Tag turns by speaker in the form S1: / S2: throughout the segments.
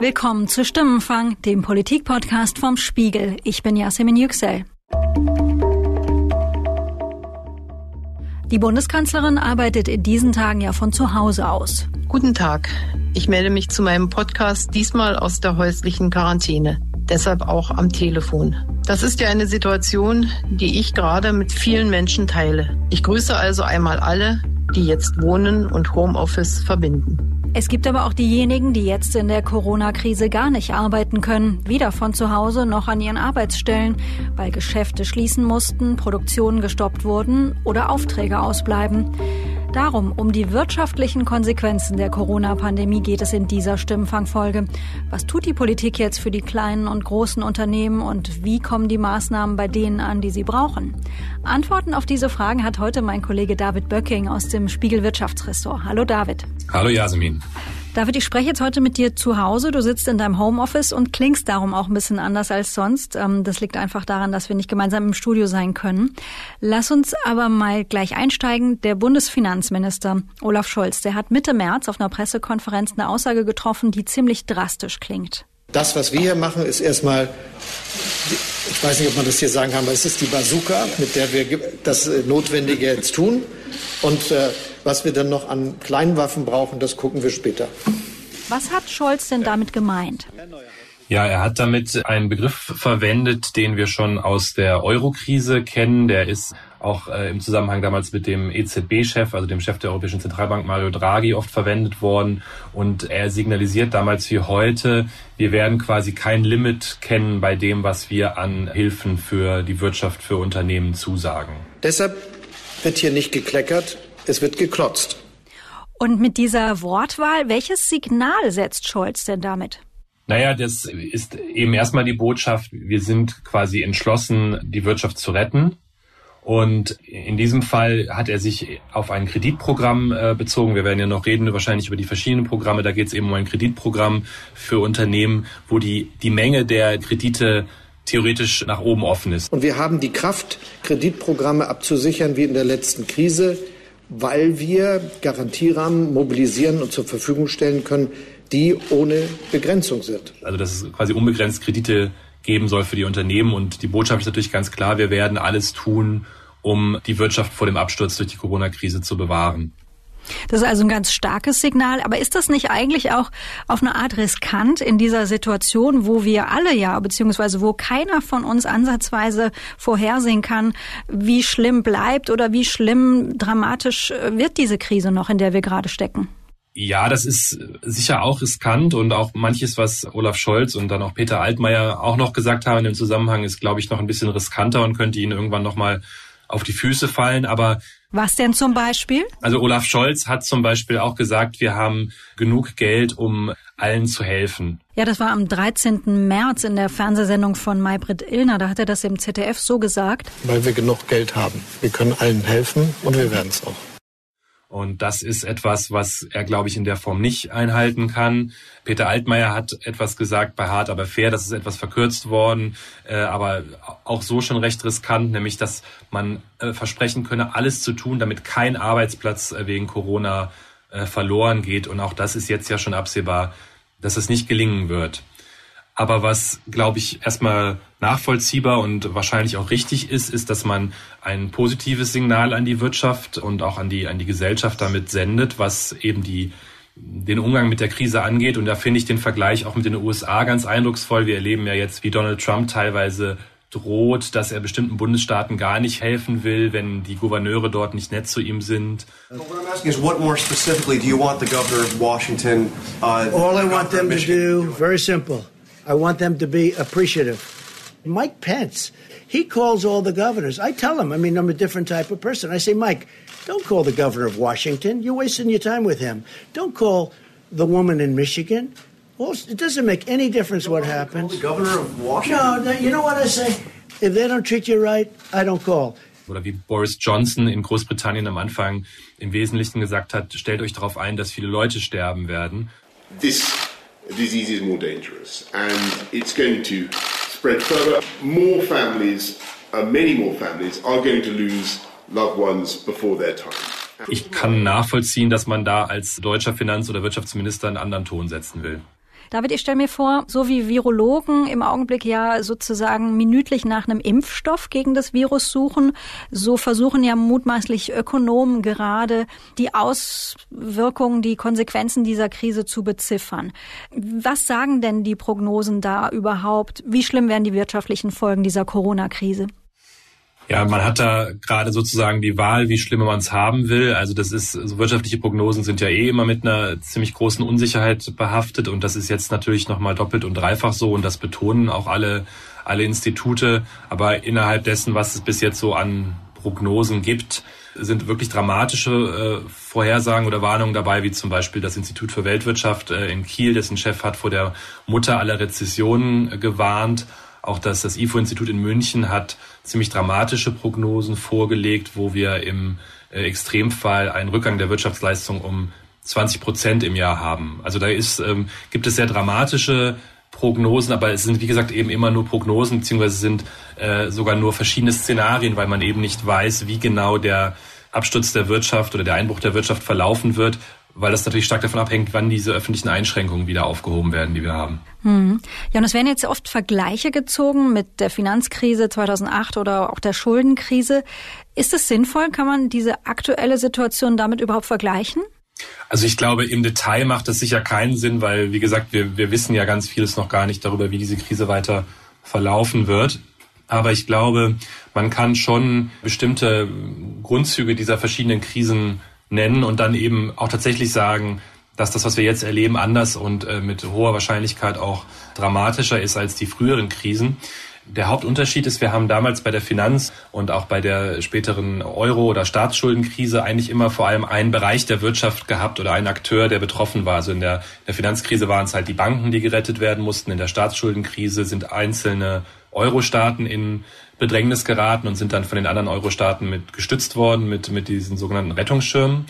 S1: Willkommen zu Stimmenfang, dem Politikpodcast vom Spiegel. Ich bin Yasemin Yüksel. Die Bundeskanzlerin arbeitet in diesen Tagen ja von zu Hause aus.
S2: Guten Tag. Ich melde mich zu meinem Podcast diesmal aus der häuslichen Quarantäne. Deshalb auch am Telefon. Das ist ja eine Situation, die ich gerade mit vielen Menschen teile. Ich grüße also einmal alle, die jetzt Wohnen und Homeoffice verbinden.
S1: Es gibt aber auch diejenigen, die jetzt in der Corona-Krise gar nicht arbeiten können, weder von zu Hause noch an ihren Arbeitsstellen, weil Geschäfte schließen mussten, Produktionen gestoppt wurden oder Aufträge ausbleiben. Darum, um die wirtschaftlichen Konsequenzen der Corona-Pandemie geht es in dieser Stimmenfangfolge. Was tut die Politik jetzt für die kleinen und großen Unternehmen und wie kommen die Maßnahmen bei denen an, die sie brauchen? Antworten auf diese Fragen hat heute mein Kollege David Böcking aus dem Spiegel Wirtschaftsressort. Hallo David.
S3: Hallo Jasmin.
S1: David, ich spreche jetzt heute mit dir zu Hause. Du sitzt in deinem Homeoffice und klingst darum auch ein bisschen anders als sonst. Ähm, das liegt einfach daran, dass wir nicht gemeinsam im Studio sein können. Lass uns aber mal gleich einsteigen. Der Bundesfinanzminister Olaf Scholz, der hat Mitte März auf einer Pressekonferenz eine Aussage getroffen, die ziemlich drastisch klingt.
S4: Das, was wir hier machen, ist erstmal, ich weiß nicht, ob man das hier sagen kann, aber es ist die Bazooka, mit der wir das Notwendige jetzt tun. Und äh, was wir dann noch an kleinen Waffen brauchen, das gucken wir später.
S1: Was hat Scholz denn damit gemeint?
S3: Ja, er hat damit einen Begriff verwendet, den wir schon aus der Euro-Krise kennen. Der ist auch äh, im Zusammenhang damals mit dem EZB-Chef, also dem Chef der Europäischen Zentralbank Mario Draghi, oft verwendet worden. Und er signalisiert damals wie heute, wir werden quasi kein Limit kennen bei dem, was wir an Hilfen für die Wirtschaft, für Unternehmen zusagen.
S4: Deshalb wird hier nicht gekleckert, es wird geklotzt.
S1: Und mit dieser Wortwahl, welches Signal setzt Scholz denn damit?
S3: Naja, das ist eben erstmal die Botschaft, wir sind quasi entschlossen, die Wirtschaft zu retten. Und in diesem Fall hat er sich auf ein Kreditprogramm äh, bezogen. Wir werden ja noch reden wahrscheinlich über die verschiedenen Programme. Da geht es eben um ein Kreditprogramm für Unternehmen, wo die, die Menge der Kredite theoretisch nach oben offen ist.
S4: Und wir haben die Kraft, Kreditprogramme abzusichern wie in der letzten Krise, weil wir Garantierahmen mobilisieren und zur Verfügung stellen können, die ohne Begrenzung sind.
S3: Also dass es quasi unbegrenzt Kredite geben soll für die Unternehmen. Und die Botschaft ist natürlich ganz klar, wir werden alles tun, um die Wirtschaft vor dem Absturz durch die Corona-Krise zu bewahren.
S1: Das ist also ein ganz starkes Signal. Aber ist das nicht eigentlich auch auf eine Art riskant in dieser Situation, wo wir alle ja, beziehungsweise wo keiner von uns ansatzweise vorhersehen kann, wie schlimm bleibt oder wie schlimm dramatisch wird diese Krise noch, in der wir gerade stecken?
S3: Ja, das ist sicher auch riskant und auch manches, was Olaf Scholz und dann auch Peter Altmaier auch noch gesagt haben dem Zusammenhang, ist, glaube ich, noch ein bisschen riskanter und könnte ihnen irgendwann nochmal auf die Füße fallen. Aber
S1: was denn zum Beispiel?
S3: Also Olaf Scholz hat zum Beispiel auch gesagt, wir haben genug Geld, um allen zu helfen.
S1: Ja, das war am 13. März in der Fernsehsendung von Maybrit Illner. Da hat er das im ZDF so gesagt.
S4: Weil wir genug Geld haben. Wir können allen helfen und wir werden es auch.
S3: Und das ist etwas, was er, glaube ich, in der Form nicht einhalten kann. Peter Altmaier hat etwas gesagt bei Hart aber fair, das ist etwas verkürzt worden, äh, aber auch so schon recht riskant, nämlich dass man äh, versprechen könne, alles zu tun, damit kein Arbeitsplatz äh, wegen Corona äh, verloren geht. Und auch das ist jetzt ja schon absehbar, dass es nicht gelingen wird. Aber was, glaube ich, erstmal nachvollziehbar und wahrscheinlich auch richtig ist, ist, dass man ein positives Signal an die Wirtschaft und auch an die, an die Gesellschaft damit sendet, was eben die, den Umgang mit der Krise angeht. Und da finde ich den Vergleich auch mit den USA ganz eindrucksvoll. Wir erleben ja jetzt, wie Donald Trump teilweise droht, dass er bestimmten Bundesstaaten gar nicht helfen will, wenn die Gouverneure dort nicht nett zu ihm sind.
S5: What I'm asking is, what more specifically do you want the governor of Washington?
S6: Uh, All I want them to do, very simple. I want them to be appreciative. Mike Pence, he calls all the governors. I tell him, I mean, I'm a different type of person. I say, Mike, don't call the governor of Washington. You're wasting your time with him. Don't call the woman in Michigan. Well, it doesn't make any difference what happens.
S5: The governor of Washington?
S6: No, you know what I say? If they don't treat you right, I don't call.
S3: Oder wie Boris Johnson in Großbritannien am Anfang im Wesentlichen gesagt hat, stellt euch darauf ein, dass viele Leute sterben werden.
S7: This disease is more dangerous and it's going to spread further. More families, uh, many more families, are going to lose loved ones before their time.
S3: Ich kann nachvollziehen, dass man da als deutscher Finanz- oder Wirtschaftsminister einen anderen Ton setzen will.
S1: David, ich stelle mir vor, so wie Virologen im Augenblick ja sozusagen minütlich nach einem Impfstoff gegen das Virus suchen, so versuchen ja mutmaßlich Ökonomen gerade die Auswirkungen, die Konsequenzen dieser Krise zu beziffern. Was sagen denn die Prognosen da überhaupt? Wie schlimm werden die wirtschaftlichen Folgen dieser Corona-Krise?
S3: Ja, man hat da gerade sozusagen die Wahl, wie schlimm man es haben will. Also das ist, also wirtschaftliche Prognosen sind ja eh immer mit einer ziemlich großen Unsicherheit behaftet und das ist jetzt natürlich nochmal doppelt und dreifach so und das betonen auch alle, alle Institute. Aber innerhalb dessen, was es bis jetzt so an Prognosen gibt, sind wirklich dramatische äh, Vorhersagen oder Warnungen dabei, wie zum Beispiel das Institut für Weltwirtschaft äh, in Kiel, dessen Chef hat vor der Mutter aller Rezessionen äh, gewarnt. Auch das, das IFO-Institut in München hat ziemlich dramatische Prognosen vorgelegt, wo wir im äh, Extremfall einen Rückgang der Wirtschaftsleistung um 20 Prozent im Jahr haben. Also da ist, ähm, gibt es sehr dramatische Prognosen, aber es sind wie gesagt eben immer nur Prognosen, beziehungsweise sind äh, sogar nur verschiedene Szenarien, weil man eben nicht weiß, wie genau der Absturz der Wirtschaft oder der Einbruch der Wirtschaft verlaufen wird, weil das natürlich stark davon abhängt, wann diese öffentlichen Einschränkungen wieder aufgehoben werden, die wir haben.
S1: Hm. Ja, und es werden jetzt oft Vergleiche gezogen mit der Finanzkrise 2008 oder auch der Schuldenkrise. Ist es sinnvoll? Kann man diese aktuelle Situation damit überhaupt vergleichen?
S3: Also ich glaube, im Detail macht das sicher keinen Sinn, weil, wie gesagt, wir, wir wissen ja ganz vieles noch gar nicht darüber, wie diese Krise weiter verlaufen wird. Aber ich glaube, man kann schon bestimmte Grundzüge dieser verschiedenen Krisen nennen und dann eben auch tatsächlich sagen, dass das, was wir jetzt erleben, anders und äh, mit hoher Wahrscheinlichkeit auch dramatischer ist als die früheren Krisen. Der Hauptunterschied ist, wir haben damals bei der Finanz- und auch bei der späteren Euro- oder Staatsschuldenkrise eigentlich immer vor allem einen Bereich der Wirtschaft gehabt oder einen Akteur, der betroffen war. Also in der, der Finanzkrise waren es halt die Banken, die gerettet werden mussten. In der Staatsschuldenkrise sind einzelne Euro-Staaten in Bedrängnis geraten und sind dann von den anderen Euro-Staaten mit gestützt worden mit, mit diesen sogenannten Rettungsschirmen.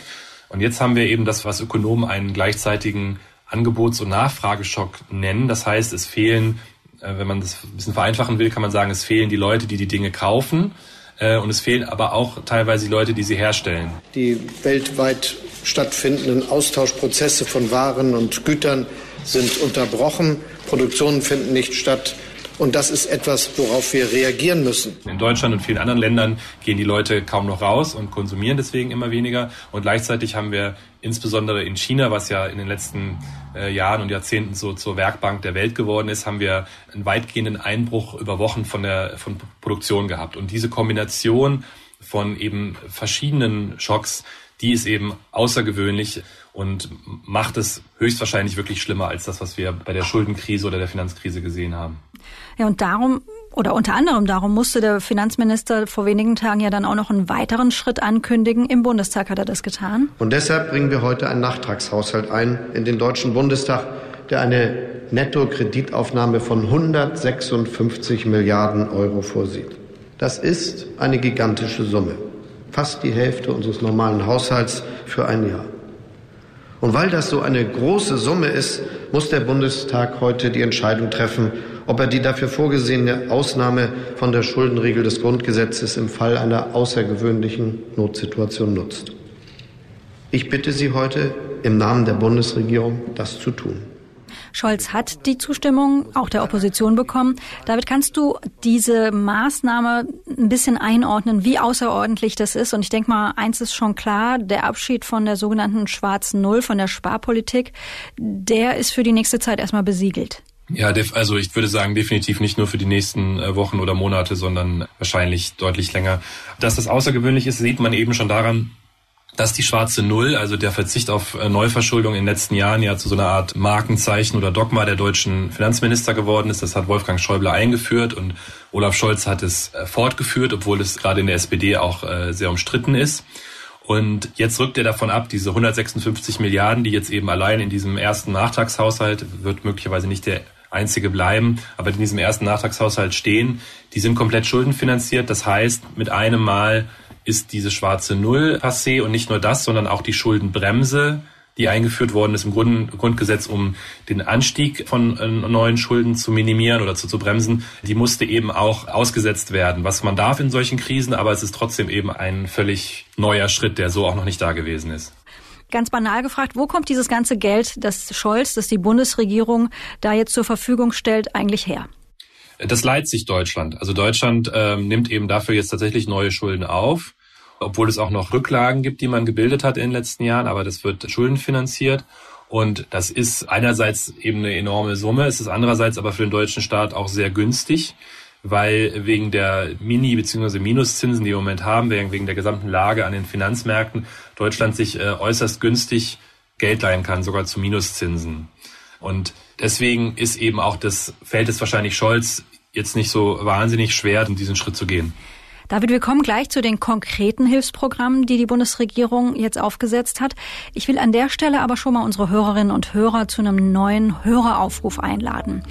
S3: Und jetzt haben wir eben das, was Ökonomen einen gleichzeitigen Angebots- und Nachfrageschock nennen. Das heißt, es fehlen, äh, wenn man das ein bisschen vereinfachen will, kann man sagen, es fehlen die Leute, die die Dinge kaufen. Äh, und es fehlen aber auch teilweise die Leute, die sie herstellen.
S4: Die weltweit stattfindenden Austauschprozesse von Waren und Gütern sind unterbrochen. Produktionen finden nicht statt. Und das ist etwas, worauf wir reagieren müssen.
S3: In Deutschland und vielen anderen Ländern gehen die Leute kaum noch raus und konsumieren deswegen immer weniger. Und gleichzeitig haben wir insbesondere in China, was ja in den letzten äh, Jahren und Jahrzehnten so zur Werkbank der Welt geworden ist, haben wir einen weitgehenden Einbruch über Wochen von der von Produktion gehabt. Und diese Kombination von eben verschiedenen Schocks, die ist eben außergewöhnlich und macht es höchstwahrscheinlich wirklich schlimmer als das, was wir bei der Schuldenkrise oder der Finanzkrise gesehen haben.
S1: Ja, und darum oder unter anderem darum musste der Finanzminister vor wenigen Tagen ja dann auch noch einen weiteren Schritt ankündigen. Im Bundestag hat er das getan.
S4: Und deshalb bringen wir heute einen Nachtragshaushalt ein in den Deutschen Bundestag, der eine Nettokreditaufnahme von 156 Milliarden Euro vorsieht. Das ist eine gigantische Summe. Fast die Hälfte unseres normalen Haushalts für ein Jahr. Und weil das so eine große Summe ist, muss der Bundestag heute die Entscheidung treffen, ob er die dafür vorgesehene Ausnahme von der Schuldenregel des Grundgesetzes im Fall einer außergewöhnlichen Notsituation nutzt. Ich bitte Sie heute im Namen der Bundesregierung, das zu tun.
S1: Scholz hat die Zustimmung auch der Opposition bekommen. David, kannst du diese Maßnahme ein bisschen einordnen, wie außerordentlich das ist? Und ich denke mal, eins ist schon klar, der Abschied von der sogenannten schwarzen Null, von der Sparpolitik, der ist für die nächste Zeit erstmal besiegelt.
S3: Ja, also ich würde sagen, definitiv nicht nur für die nächsten äh, Wochen oder Monate, sondern wahrscheinlich deutlich länger. Dass das außergewöhnlich ist, sieht man eben schon daran, dass die schwarze Null, also der Verzicht auf äh, Neuverschuldung in den letzten Jahren ja zu so einer Art Markenzeichen oder Dogma der deutschen Finanzminister geworden ist. Das hat Wolfgang Schäuble eingeführt und Olaf Scholz hat es äh, fortgeführt, obwohl es gerade in der SPD auch sehr umstritten ist. Und jetzt rückt er davon ab, diese 156 Milliarden, die jetzt eben allein in diesem ersten Nachtragshaushalt, wird möglicherweise nicht der einzige bleiben, aber in diesem ersten Nachtragshaushalt stehen, die sind komplett schuldenfinanziert. Das heißt, mit einem Mal ist diese schwarze Null passé und nicht nur das, sondern auch die Schuldenbremse, die eingeführt worden ist im Grund, Grundgesetz, um den Anstieg von äh, neuen Schulden zu minimieren oder zu, zu bremsen, die musste eben auch ausgesetzt werden, was man darf in solchen Krisen, aber es ist trotzdem eben ein völlig neuer Schritt, der so auch noch nicht da gewesen ist.
S1: Ganz banal gefragt, wo kommt dieses ganze Geld, das Scholz, das die Bundesregierung da jetzt zur Verfügung stellt, eigentlich her?
S3: Das leiht sich Deutschland. Also Deutschland ähm, nimmt eben dafür jetzt tatsächlich neue Schulden auf, obwohl es auch noch Rücklagen gibt, die man gebildet hat in den letzten Jahren, aber das wird schuldenfinanziert. Und das ist einerseits eben eine enorme Summe, es ist andererseits aber für den deutschen Staat auch sehr günstig, weil wegen der Mini- bzw. Minuszinsen, die wir im Moment haben, wegen der gesamten Lage an den Finanzmärkten, Deutschland sich äh, äußerst günstig Geld leihen kann, sogar zu Minuszinsen. Und deswegen ist eben auch das, fällt es wahrscheinlich Scholz jetzt nicht so wahnsinnig schwer, um diesen Schritt zu gehen.
S1: David, wir kommen gleich zu den konkreten Hilfsprogrammen, die die Bundesregierung jetzt aufgesetzt hat. Ich will an der Stelle aber schon mal unsere Hörerinnen und Hörer zu einem neuen Höreraufruf einladen.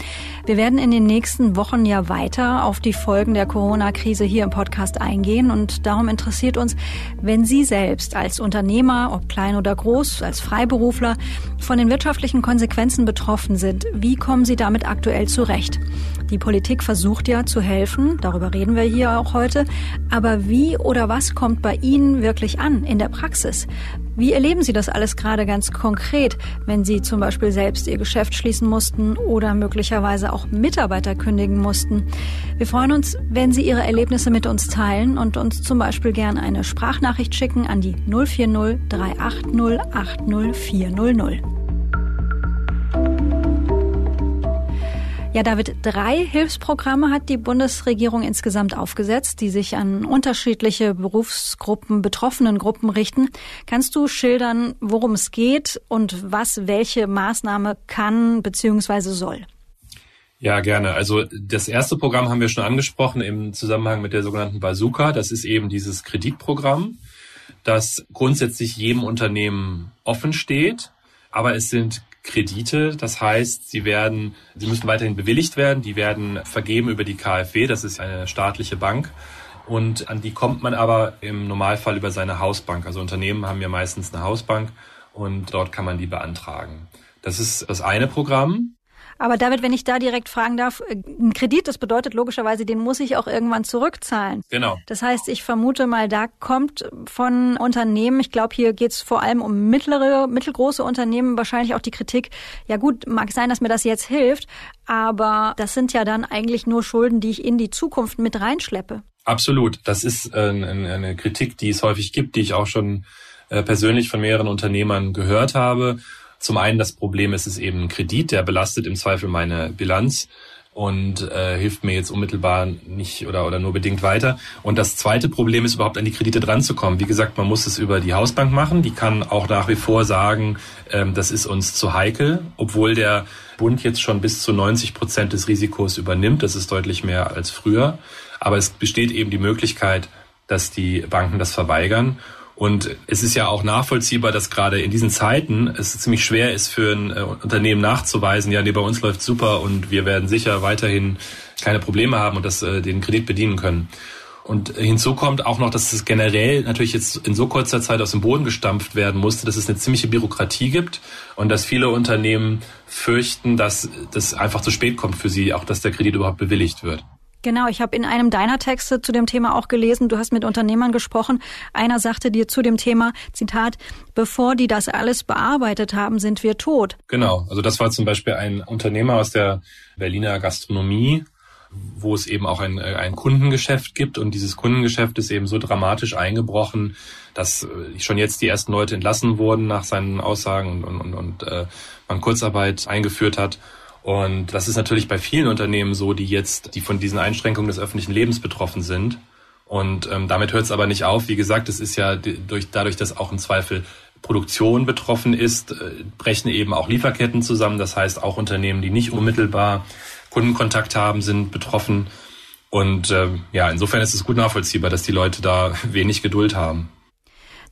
S1: Wir werden in den nächsten Wochen ja weiter auf die Folgen der Corona-Krise hier im Podcast eingehen und darum interessiert uns, wenn Sie selbst als Unternehmer, ob klein oder groß, als Freiberufler von den wirtschaftlichen Konsequenzen betroffen sind, wie kommen Sie damit aktuell zurecht? Die Politik versucht ja zu helfen, darüber reden wir hier auch heute, aber wie oder was kommt bei Ihnen wirklich an in der Praxis? Wie erleben Sie das alles gerade ganz konkret, wenn Sie zum Beispiel selbst Ihr Geschäft schließen mussten oder möglicherweise auch Mitarbeiter kündigen mussten? Wir freuen uns, wenn Sie Ihre Erlebnisse mit uns teilen und uns zum Beispiel gern eine Sprachnachricht schicken an die 040 380 80 Ja, David, drei Hilfsprogramme hat die Bundesregierung insgesamt aufgesetzt, die sich an unterschiedliche Berufsgruppen, betroffenen Gruppen richten. Kannst du schildern, worum es geht und was welche Maßnahme kann bzw. soll?
S3: Ja, gerne. Also das erste Programm haben wir schon angesprochen im Zusammenhang mit der sogenannten Bazooka. Das ist eben dieses Kreditprogramm, das grundsätzlich jedem Unternehmen offen steht. Aber es sind Kredite. Das heißt, sie werden, sie müssen weiterhin bewilligt werden. Die werden vergeben über die KfW. Das ist eine staatliche Bank. Und an die kommt man aber im Normalfall über seine Hausbank. Also Unternehmen haben ja meistens eine Hausbank und dort kann man die beantragen. Das ist das eine Programm.
S1: Aber David, wenn ich da direkt fragen darf, äh, ein Kredit, das bedeutet logischerweise, den muss ich auch irgendwann zurückzahlen.
S3: Genau.
S1: Das heißt, ich vermute mal, da kommt von Unternehmen, ich glaube, hier geht es vor allem um mittlere, mittelgroße Unternehmen, wahrscheinlich auch die Kritik, ja gut, mag sein, dass mir das jetzt hilft, aber das sind ja dann eigentlich nur Schulden, die ich in die Zukunft mit reinschleppe.
S3: Absolut. Das ist äh, eine Kritik, die es häufig gibt, die ich auch schon äh, persönlich von mehreren Unternehmern gehört habe. Zum einen das Problem ist es eben ein Kredit, der belastet im Zweifel meine Bilanz und äh, hilft mir jetzt unmittelbar nicht oder, oder nur bedingt weiter. Und das zweite Problem ist überhaupt an die Kredite dran zu kommen. Wie gesagt, man muss es über die Hausbank machen. Die kann auch nach wie vor sagen, ähm, das ist uns zu heikel, obwohl der Bund jetzt schon bis zu 90 Prozent des Risikos übernimmt. Das ist deutlich mehr als früher. Aber es besteht eben die Möglichkeit, dass die Banken das verweigern. Und es ist ja auch nachvollziehbar, dass gerade in diesen Zeiten es ziemlich schwer ist für ein äh, Unternehmen nachzuweisen, ja, nee, bei uns läuft super und wir werden sicher weiterhin keine Probleme haben und das, äh, den Kredit bedienen können. Und hinzu kommt auch noch, dass es generell natürlich jetzt in so kurzer Zeit aus dem Boden gestampft werden musste, dass es eine ziemliche Bürokratie gibt und dass viele Unternehmen fürchten, dass das einfach zu spät kommt für sie, auch dass der Kredit überhaupt bewilligt wird.
S1: Genau, ich habe in einem deiner Texte zu dem Thema auch gelesen, du hast mit Unternehmern gesprochen. Einer sagte dir zu dem Thema, Zitat, bevor die das alles bearbeitet haben, sind wir tot.
S3: Genau, also das war zum Beispiel ein Unternehmer aus der Berliner Gastronomie, wo es eben auch ein, ein Kundengeschäft gibt und dieses Kundengeschäft ist eben so dramatisch eingebrochen, dass äh, schon jetzt die ersten Leute entlassen wurden nach seinen Aussagen und, und, und äh, man Kurzarbeit eingeführt hat. Und das ist natürlich bei vielen Unternehmen so, die jetzt, die von diesen Einschränkungen des öffentlichen Lebens betroffen sind. Und ähm, damit hört es aber nicht auf. Wie gesagt, es ist ja durch, dadurch, dass auch im Zweifel Produktion betroffen ist, äh, brechen eben auch Lieferketten zusammen. Das heißt, auch Unternehmen, die nicht unmittelbar Kundenkontakt haben, sind betroffen. Und äh, ja, insofern ist es gut nachvollziehbar, dass die Leute da wenig Geduld haben.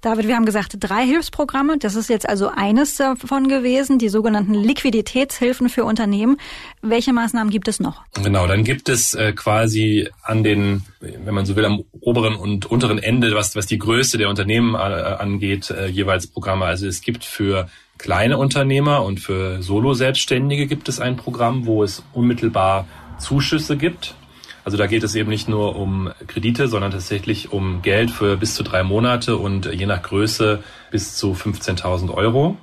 S1: David, wir haben gesagt, drei Hilfsprogramme. Das ist jetzt also eines davon gewesen, die sogenannten Liquiditätshilfen für Unternehmen. Welche Maßnahmen gibt es noch?
S3: Genau, dann gibt es äh, quasi an den, wenn man so will, am oberen und unteren Ende, was, was die Größe der Unternehmen äh, angeht, äh, jeweils Programme. Also es gibt für kleine Unternehmer und für Solo-Selbstständige gibt es ein Programm, wo es unmittelbar Zuschüsse gibt Also da geht es eben nicht nur um Kredite, sondern tatsächlich um Geld für bis zu drei Monate und je nach Größe bis zu 15.000 Euro.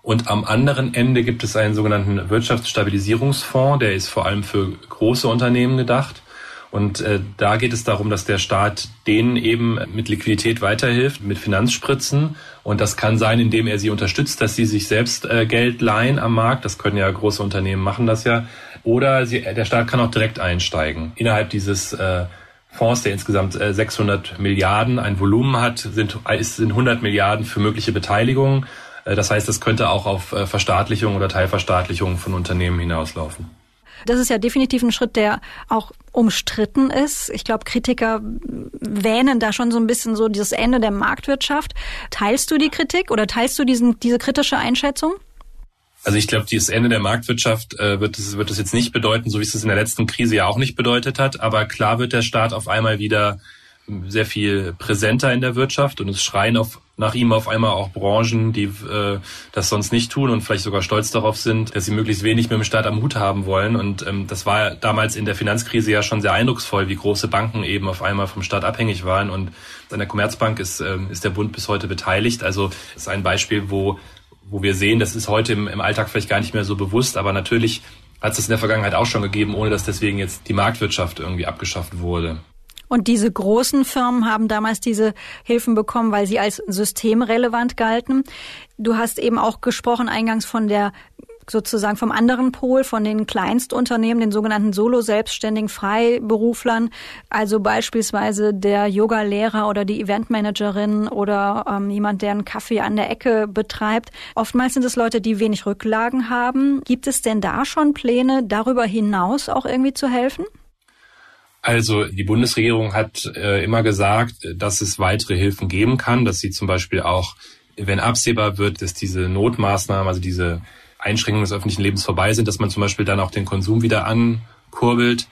S3: Und am anderen Ende gibt es einen sogenannten Wirtschaftsstabilisierungsfonds, der ist vor allem für große Unternehmen gedacht. Und äh, da geht es darum, dass der Staat denen eben mit Liquidität weiterhilft, mit Finanzspritzen. Und das kann sein, indem er sie unterstützt, dass sie sich selbst äh, Geld leihen am Markt. Das können ja große Unternehmen machen das ja. Oder sie, der Staat kann auch direkt einsteigen. Innerhalb dieses äh, Fonds, der insgesamt äh, 600 Milliarden ein Volumen hat, sind, sind 100 Milliarden für mögliche Beteiligungen. Äh, das heißt, das könnte auch auf äh, Verstaatlichung oder Teilverstaatlichung von Unternehmen hinauslaufen.
S1: Das ist ja definitiv ein Schritt, der auch umstritten ist. Ich glaube, Kritiker wähnen da schon so ein bisschen so dieses Ende der Marktwirtschaft. Teilst du die Kritik oder teilst du diesen, diese kritische Einschätzung?
S3: Also ich glaube, dieses Ende der Marktwirtschaft äh, wird es wird es jetzt nicht bedeuten, so wie es es in der letzten Krise ja auch nicht bedeutet hat. Aber klar wird der Staat auf einmal wieder sehr viel präsenter in der Wirtschaft und es schreien auf, nach ihm auf einmal auch Branchen, die äh, das sonst nicht tun und vielleicht sogar stolz darauf sind, dass sie möglichst wenig mit dem Staat am Hut haben wollen. Und ähm, das war damals in der Finanzkrise ja schon sehr eindrucksvoll, wie große Banken eben auf einmal vom Staat abhängig waren. Und an der Commerzbank ist, äh, ist der Bund bis heute beteiligt. Also das ist ein Beispiel, wo, wo wir sehen, das ist heute im, im Alltag vielleicht gar nicht mehr so bewusst, aber natürlich hat es das in der Vergangenheit auch schon gegeben, ohne dass deswegen jetzt die Marktwirtschaft irgendwie abgeschafft wurde.
S1: Und diese großen Firmen haben damals diese Hilfen bekommen, weil sie als systemrelevant galten. Du hast eben auch gesprochen eingangs von der sozusagen vom anderen Pol, von den Kleinstunternehmen, den sogenannten Solo-Selbstständigen Freiberuflern, also beispielsweise der Yoga-Lehrer oder die Eventmanagerin oder ähm, jemand, der einen Kaffee an der Ecke betreibt. Oftmals sind es Leute, die wenig Rücklagen haben. Gibt es denn da schon Pläne, darüber hinaus auch irgendwie zu helfen?
S3: Also die Bundesregierung hat äh, immer gesagt, dass es weitere Hilfen geben kann, dass sie zum Beispiel auch, wenn absehbar wird, dass diese Notmaßnahmen, also diese Einschränkungen des öffentlichen Lebens vorbei sind, dass man zum Beispiel dann auch den Konsum wieder ankurbelt,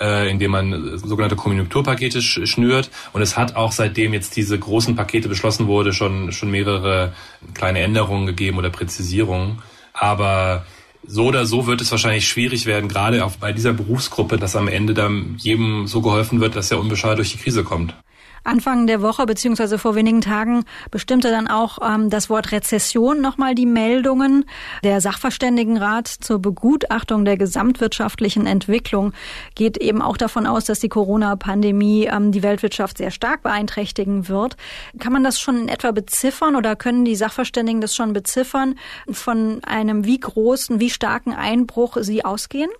S3: äh, indem man sogenannte Konjunkturpakete sch schnürt. Und es hat auch seitdem jetzt diese großen Pakete beschlossen wurde, schon, schon mehrere kleine Änderungen gegeben oder Präzisierungen. Aber so oder so wird es wahrscheinlich schwierig werden, gerade auch bei dieser Berufsgruppe, dass am Ende dann jedem so geholfen wird, dass er unbeschadet durch die Krise kommt.
S1: Anfang der Woche beziehungsweise vor wenigen Tagen bestimmte dann auch ähm, das Wort Rezession nochmal die Meldungen. Der Sachverständigenrat zur Begutachtung der gesamtwirtschaftlichen Entwicklung geht eben auch davon aus, dass die Corona-Pandemie ähm, die Weltwirtschaft sehr stark beeinträchtigen wird. Kann man das schon in etwa beziffern oder können die Sachverständigen das schon beziffern, von einem wie großen, wie starken Einbruch sie ausgehen?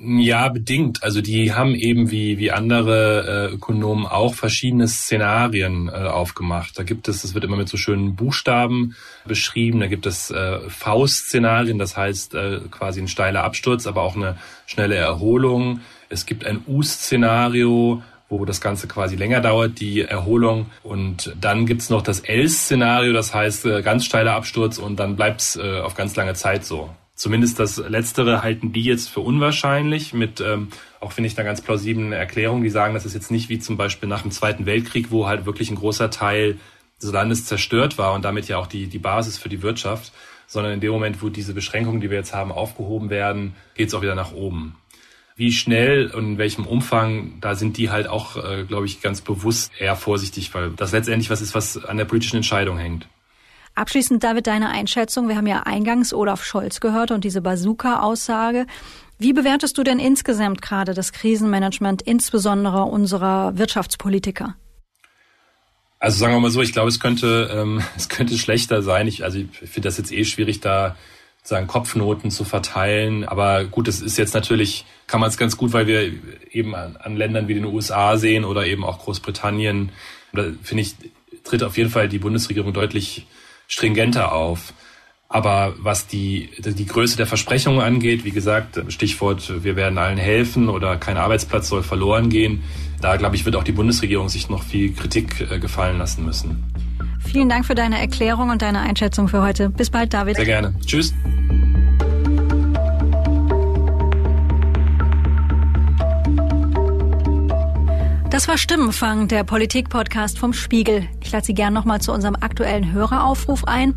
S3: Ja, bedingt. Also die haben eben wie, wie andere äh, Ökonomen auch verschiedene Szenarien äh, aufgemacht. Da gibt es, das wird immer mit so schönen Buchstaben beschrieben, da gibt es äh, V-Szenarien, das heißt äh, quasi ein steiler Absturz, aber auch eine schnelle Erholung. Es gibt ein U-Szenario, wo das Ganze quasi länger dauert, die Erholung. Und dann gibt's noch das L-Szenario, das heißt äh, ganz steiler Absturz und dann bleibt's äh, auf ganz lange Zeit so. Zumindest das Letztere halten die jetzt für unwahrscheinlich, mit ähm, auch finde ich da ganz plausiblen Erklärungen, die sagen, das ist jetzt nicht wie zum Beispiel nach dem Zweiten Weltkrieg, wo halt wirklich ein großer Teil des Landes zerstört war und damit ja auch die, die Basis für die Wirtschaft, sondern in dem Moment, wo diese Beschränkungen, die wir jetzt haben, aufgehoben werden, geht es auch wieder nach oben. Wie schnell und in welchem Umfang, da sind die halt auch, äh, glaube ich, ganz bewusst eher vorsichtig, weil das letztendlich was ist, was an der politischen Entscheidung hängt.
S1: Abschließend, David, deine Einschätzung. Wir haben ja eingangs Olaf Scholz gehört und diese Bazooka-Aussage. Wie bewertest du denn insgesamt gerade das Krisenmanagement, insbesondere unserer Wirtschaftspolitiker?
S3: Also sagen wir mal so, ich glaube, es könnte, ähm, es könnte schlechter sein. Ich, also ich finde das jetzt eh schwierig, da sagen Kopfnoten zu verteilen. Aber gut, das ist jetzt natürlich, kann man es ganz gut, weil wir eben an, an Ländern wie den USA sehen oder eben auch Großbritannien. Da finde ich, tritt auf jeden Fall die Bundesregierung deutlich stringenter auf. Aber was die, die Größe der Versprechungen angeht, wie gesagt, Stichwort, wir werden allen helfen oder kein Arbeitsplatz soll verloren gehen, da glaube ich, wird auch die Bundesregierung sich noch viel Kritik äh, gefallen lassen müssen.
S1: Vielen Dank für deine Erklärung und deine Einschätzung für heute. Bis bald, David.
S3: Sehr gerne. Tschüss.
S1: Das war Stimmenfang, der Politik-Podcast vom Spiegel. Ich lade Sie gern nochmal zu unserem aktuellen Höreraufruf ein.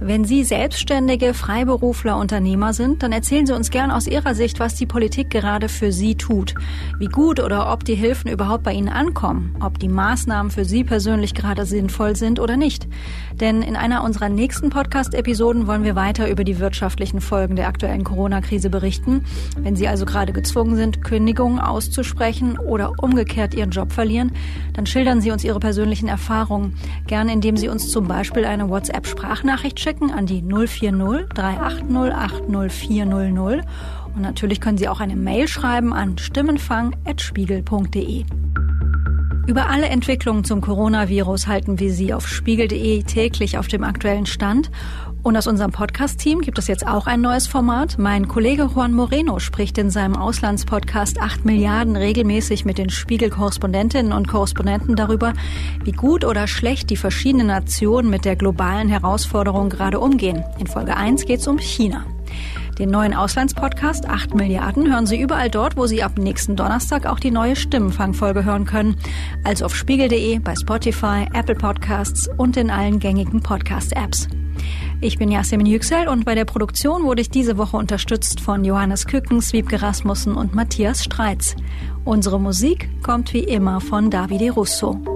S1: Wenn Sie selbstständige Freiberufler, Unternehmer sind, dann erzählen Sie uns gern aus Ihrer Sicht, was die Politik gerade für Sie tut. Wie gut oder ob die Hilfen überhaupt bei Ihnen ankommen, ob die Maßnahmen für Sie persönlich gerade sinnvoll sind oder nicht. Denn in einer unserer nächsten Podcast-Episoden wollen wir weiter über die wirtschaftlichen Folgen der aktuellen Corona-Krise berichten. Wenn Sie also gerade gezwungen sind, Kündigungen auszusprechen oder umgekehrt Ihren Job verlieren, dann schildern Sie uns Ihre persönlichen Erfahrungen. Gern indem Sie uns zum Beispiel eine WhatsApp-Sprachnachricht schicken schicken an die 040 380 80400 und natürlich können Sie auch eine Mail schreiben an stimmenfang.spiegel.de. Über alle Entwicklungen zum Coronavirus halten wir Sie auf spiegel.de täglich auf dem aktuellen Stand. Und aus unserem Podcast-Team gibt es jetzt auch ein neues Format. Mein Kollege Juan Moreno spricht in seinem Auslandspodcast 8 Milliarden regelmäßig mit den Spiegel-Korrespondentinnen und Korrespondenten darüber, wie gut oder schlecht die verschiedenen Nationen mit der globalen Herausforderung gerade umgehen. In Folge 1 geht es um China. Den neuen Auslandspodcast 8 Milliarden hören Sie überall dort, wo Sie ab nächsten Donnerstag auch die neue Stimmenfangfolge hören können. Also auf spiegel.de, bei Spotify, Apple Podcasts und in allen gängigen Podcast-Apps. Ich bin Yasemin Yüksel und bei der Produktion wurde ich diese Woche unterstützt von Johannes Kückens, Wiebke Rasmussen und Matthias Streitz. Unsere Musik kommt wie immer von Davide Russo.